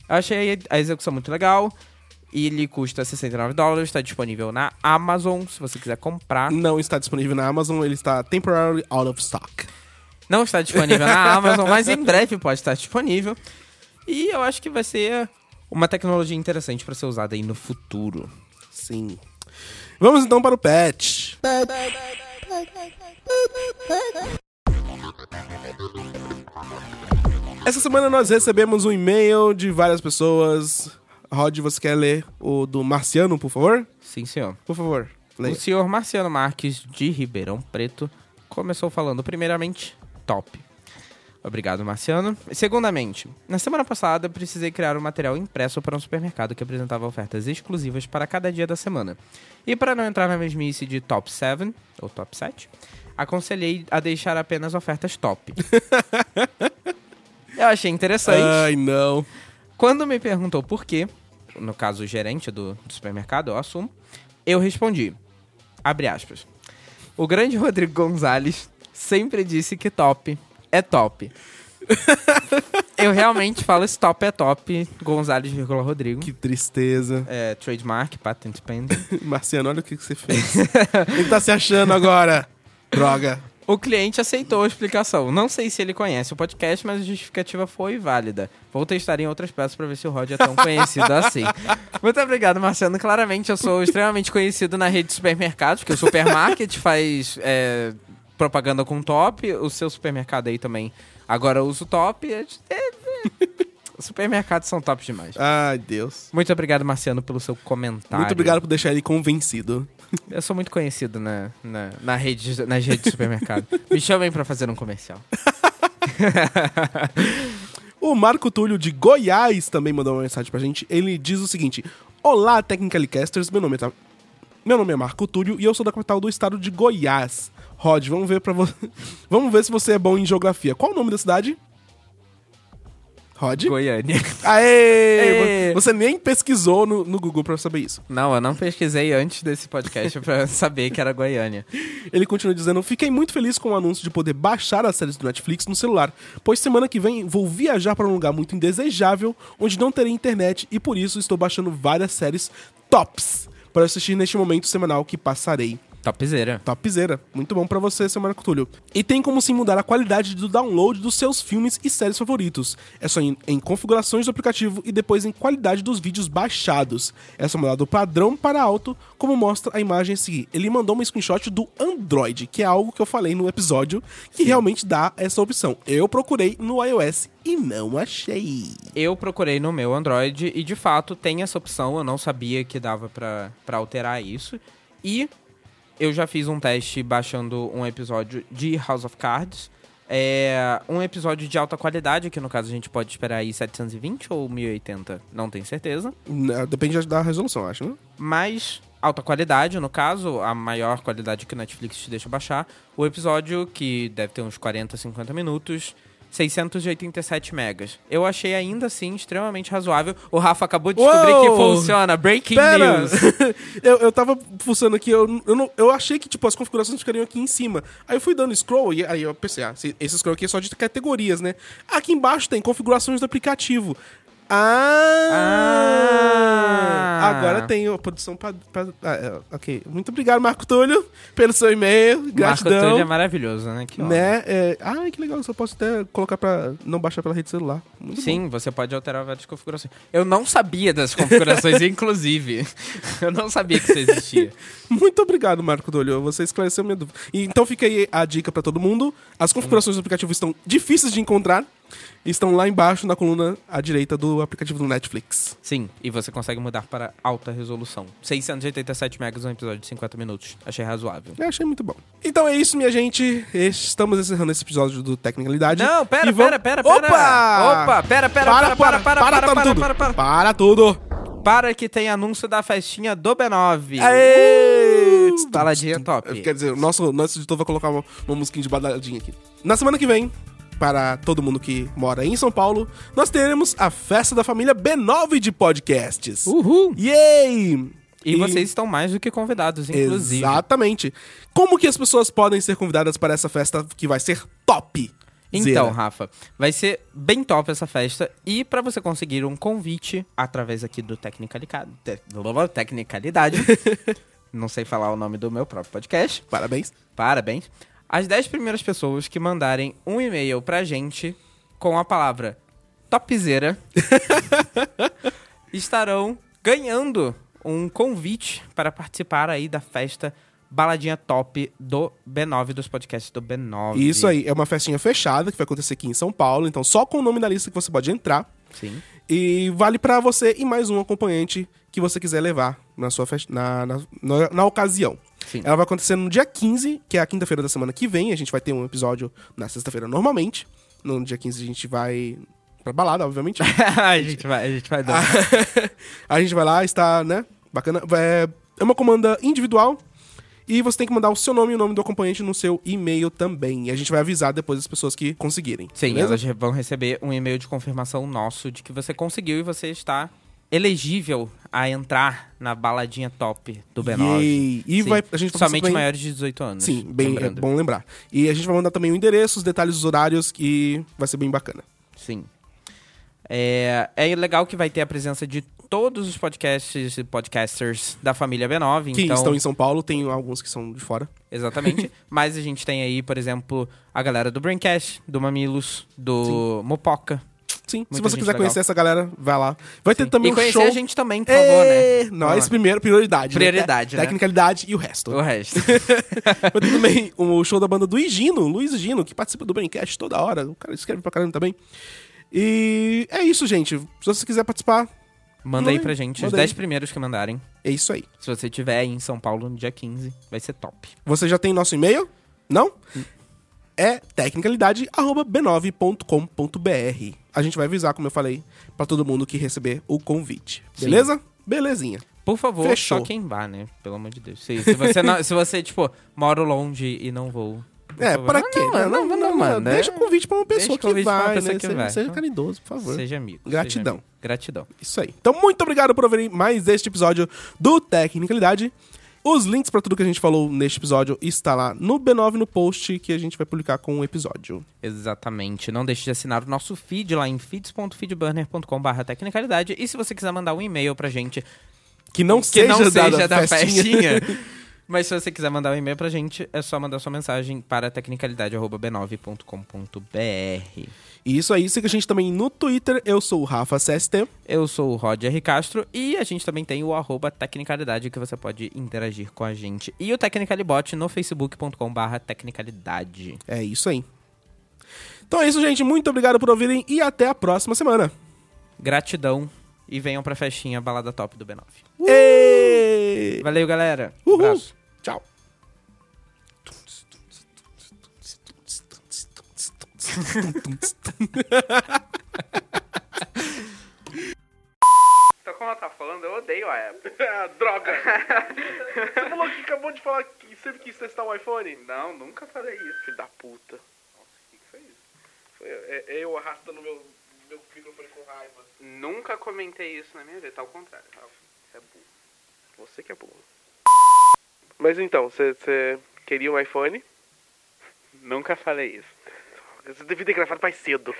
eu achei a execução muito legal. Ele custa 69 dólares, está disponível na Amazon, se você quiser comprar. Não está disponível na Amazon, ele está temporarily out of stock. Não está disponível na Amazon, mas em breve pode estar disponível. E eu acho que vai ser uma tecnologia interessante para ser usada aí no futuro. Sim. Vamos então para o patch. Essa semana nós recebemos um e-mail de várias pessoas. Rod, você quer ler o do Marciano, por favor? Sim, senhor. Por favor, leia. O senhor Marciano Marques, de Ribeirão Preto, começou falando, primeiramente, top. Obrigado, Marciano. Segundamente, na semana passada precisei criar um material impresso para um supermercado que apresentava ofertas exclusivas para cada dia da semana. E para não entrar na mesmice de top 7, ou top 7, aconselhei a deixar apenas ofertas top. Eu achei interessante. Ai, não. Quando me perguntou por quê, no caso o gerente do, do supermercado, eu assumo, eu respondi, abre aspas, o grande Rodrigo Gonzalez sempre disse que top é top. eu realmente falo esse top é top, Gonzalez, vírgula Rodrigo. Que tristeza. É, trademark, patent pending. Marciano, olha o que que você fez. Ele tá se achando agora. Droga. O cliente aceitou a explicação. Não sei se ele conhece o podcast, mas a justificativa foi válida. Vou testar em outras peças pra ver se o Rod é tão conhecido assim. Muito obrigado, Marciano. Claramente eu sou extremamente conhecido na rede de supermercados, porque o supermarket faz é, propaganda com top. O seu supermercado aí também agora usa o top. É, é, Os supermercados são tops demais. Ai, Deus. Muito obrigado, Marciano, pelo seu comentário. Muito obrigado por deixar ele convencido. Eu sou muito conhecido na, na, na rede, nas redes de supermercado. Me chamem pra fazer um comercial. O Marco Túlio de Goiás também mandou uma mensagem pra gente. Ele diz o seguinte: Olá, Technicalicasters. Meu nome é, Meu nome é Marco Túlio e eu sou da capital do estado de Goiás. Rod, vamos ver para você. vamos ver se você é bom em geografia. Qual o nome da cidade? Rod? Goiânia. Aê! Você nem pesquisou no, no Google pra saber isso. Não, eu não pesquisei antes desse podcast pra saber que era Goiânia. Ele continua dizendo: Fiquei muito feliz com o anúncio de poder baixar as séries do Netflix no celular, pois semana que vem vou viajar para um lugar muito indesejável, onde não terei internet e por isso estou baixando várias séries tops para assistir neste momento semanal que passarei. Topzera. Topzera. Muito bom pra você, seu Marco Túlio. E tem como sim mudar a qualidade do download dos seus filmes e séries favoritos. É só ir em configurações do aplicativo e depois em qualidade dos vídeos baixados. É só mudar do padrão para alto, como mostra a imagem a seguir. Ele mandou uma screenshot do Android, que é algo que eu falei no episódio, que realmente dá essa opção. Eu procurei no iOS e não achei. Eu procurei no meu Android e de fato tem essa opção. Eu não sabia que dava pra alterar isso. E eu já fiz um teste baixando um episódio de House of Cards. É um episódio de alta qualidade, que no caso a gente pode esperar aí 720 ou 1080, não tenho certeza. Né, Depende da resolução, acho, né? Mas alta qualidade, no caso, a maior qualidade que o Netflix te deixa baixar. O episódio, que deve ter uns 40, 50 minutos, 687 megas. Eu achei ainda assim extremamente razoável. O Rafa acabou de descobrir Uou! que funciona. Breaking Pera! news. eu, eu tava fuçando aqui, eu, eu, não- eu achei que, tipo, as configurações ficariam aqui em cima. Aí eu fui dando scroll e aí eu pensei, ah, esse, esse scroll aqui é só de categorias, né? Aqui embaixo tem configurações do aplicativo. Ah! Ah! Agora tem a produção pra- ah, é, ok. Muito obrigado, Marco Túlio, pelo seu e-mail. Marco Gratidão. Túlio é maravilhoso, né? Que né? É, ai, que legal. Eu só posso até colocar pra não baixar pela rede celular. Muito bom. Sim, você pode alterar várias configurações. Eu não sabia das configurações, inclusive. Eu não sabia que isso existia. Muito obrigado, Marco Dolio. Você esclareceu minha dúvida. E, então fica aí a dica pra todo mundo. As configurações do aplicativo estão difíceis de encontrar. Estão lá embaixo na coluna à direita do aplicativo do Netflix. Sim, e você consegue mudar para alta resolução. 687 megas um episódio de 50 minutos. Achei razoável. Eu achei muito bom. Então é isso, minha gente. Estamos encerrando esse episódio do Tecnicalidade. Não, pera, vamos- pera, pera, pera. Opa! Opa, pera, pera, Para, pera, para, para, para, para, tudo. para, para. Para tudo. Para que tenha anúncio da festinha do B9. Aê! Uh! Baladinha top. Quer dizer, o nosso, nosso editor vai colocar uma, uma musiquinha de baladinha aqui. Na semana que vem, para todo mundo que mora em São Paulo, nós teremos a festa da família B9 de podcasts. Uhul. Yay! E, vocês estão mais do que convidados, inclusive. Exatamente. Como que as pessoas podem ser convidadas para essa festa que vai ser top? Então? Rafa, vai ser bem top essa festa. E pra você conseguir um convite através aqui do Tecnicalidade. Te- Tecnicalidade. não sei falar o nome do meu próprio podcast. Parabéns. Parabéns. As 10 primeiras pessoas que mandarem um e-mail pra gente com a palavra topzera estarão ganhando um convite para participar aí da festa Baladinha Top do B9, dos podcasts do B9. Isso aí, é uma festinha fechada que vai acontecer aqui em São Paulo, então só com o nome da lista que você pode entrar. Sim. E vale pra você e mais um acompanhante que você quiser levar na sua festa, na, na, na, na ocasião. Sim. Ela vai acontecer no dia 15, que é a quinta-feira da semana que vem. A gente vai ter um episódio na sexta-feira normalmente. No dia 15 a gente vai pra balada, obviamente. a gente vai, a gente vai dar. a gente vai lá, está, né? Bacana. É, é uma comanda individual. E você tem que mandar o seu nome e o nome do acompanhante no seu e-mail também. E a gente vai avisar depois as pessoas que conseguirem. Sim, beleza? elas vão receber um e-mail de confirmação nosso de que você conseguiu e você está elegível a entrar na baladinha top do B9. Yay! E Sim. vai, a gente vai Somente também- maiores de 18 anos. Sim, bem é bom lembrar. E a gente vai mandar também o endereço, os detalhes dos horários, e vai ser bem bacana. Sim. É, é legal que vai ter a presença de todos os podcasts e podcasters da família B9. Que então, estão em São Paulo, tem alguns que são de fora. Exatamente. Mas a gente tem aí, por exemplo, a galera do Braincast, do Mamilos, do Mopoca. Sim, se Muita você gente quiser legal. conhecer essa galera, vai lá. Vai ter também e um conhecer show. a gente também, por favor, né? É, Nós, primeiro, prioridade. né? Prioridade, né? Tecnicalidade e o resto. O resto. Vai ter também o show da banda do Higino, Luiz Higino, que participa do Braincast toda hora. O cara escreve pra caramba também. E é isso, gente. Se você quiser participar, Manda aí pra gente, os manda 10 aí. primeiros que mandarem. é isso aí. Se você estiver em São Paulo no dia 15, vai ser top. Você já tem nosso e-mail? Não? É tecnicalidade.b9.com.br. A gente vai avisar, como eu falei, pra todo mundo que receber o convite. Sim. Beleza? Belezinha. Por favor, Fechou. só quem vá, né? Pelo amor de Deus. Se, se você, não- se você, tipo, mora longe e não vou. É, pra não, quê? Não, não, não, não, manda. Deixa o convite pra uma pessoa que vai, né? seja, caridoso, por favor. Seja amigo. Gratidão. Gratidão. Isso aí. Então, muito obrigado por ouvirem mais este episódio do Tecnicalidade. Os links pra tudo que a gente falou neste episódio está lá no B9 no post que a gente vai publicar com o episódio. Exatamente. Não deixe de assinar o nosso feed lá em feeds.feedburner.com.br tecnicalidade. E se você quiser mandar um e-mail pra gente Que não que seja, não da, seja da festinha. festinha. Mas se você quiser mandar um e-mail pra gente, é só mandar sua mensagem para tecnicalidade.b9.com.br. E isso aí, siga a gente também no Twitter. Eu sou o Rafa CST. Eu sou o Rod R. Castro e a gente também tem o arroba Tecnicalidade que você pode interagir com a gente. E o Tecnicalibot no facebook.com.br Tecnicalidade. É isso aí. Então é isso, gente. Muito obrigado por ouvirem e até a próxima semana. Gratidão e venham pra festinha Balada Top do B9. Ê! Valeu, galera. Uhul. Abraço. Tchau. Então, como ela tá falando, eu odeio a Apple. Ah, droga! Você falou que acabou de falar que sempre quis testar o iPhone? Não, nunca falei isso. Filho da puta. Nossa, o que, que foi isso? Foi é, é eu arrastando meu, meu microfone com raiva. Nunca comentei isso na minha vida, tá ao contrário, Rafa. Você é burro. Você que é burro. Mas então, você queria um iPhone? Nunca falei isso. Você devia ter gravado mais cedo.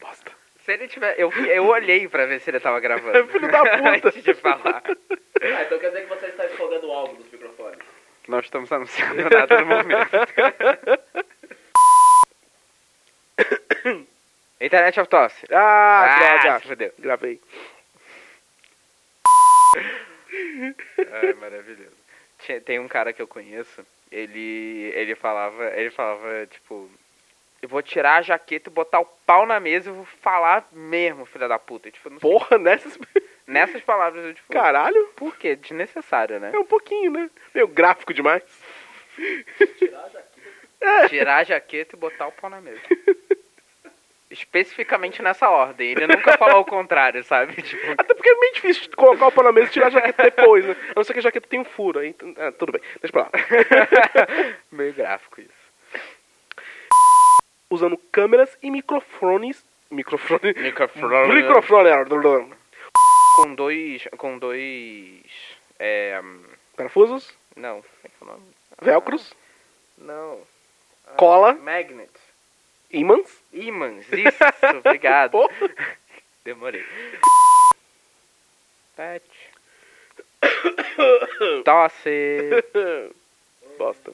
Bosta. Se ele tiver. Eu, eu olhei pra ver se ele tava gravando. Filho da puta. Antes de falar. Ah, então quer dizer que você está esfogando o álbum dos microfones. Nós estamos anunciando nada no momento. Internet of Tosse. Ah, Ah, droga. fodeu. Gravei. Ai, maravilhoso. Tinha- Tem um cara que eu conheço, ele, ele falava, ele falava, tipo, eu vou tirar a jaqueta e botar o pau na mesa e vou falar mesmo, filha da puta. Tipo, Porra, nessas... nessas palavras eu, tipo, Caralho. por quê? Desnecessário, né? É um pouquinho, né? Meio gráfico demais. Tirar a jaqueta e botar o pau na mesa. Especificamente nessa ordem. Ele nunca falou o contrário, sabe? Tipo, Até porque é meio difícil colocar o pau na mesa e tirar a jaqueta depois, né? A não ser que a jaqueta tenha um furo. Aí, ah, tudo bem, deixa pra lá. meio gráfico isso. Usando câmeras e microfones. Microfone. Microfone. Microfone. Com dois. Com dois. É. Parafusos. Não. É é? Velcros. Não. Cola. Magnet. Imãs. Imãs. Isso. Obrigado. Demorei. Pet. Tosse. Bosta.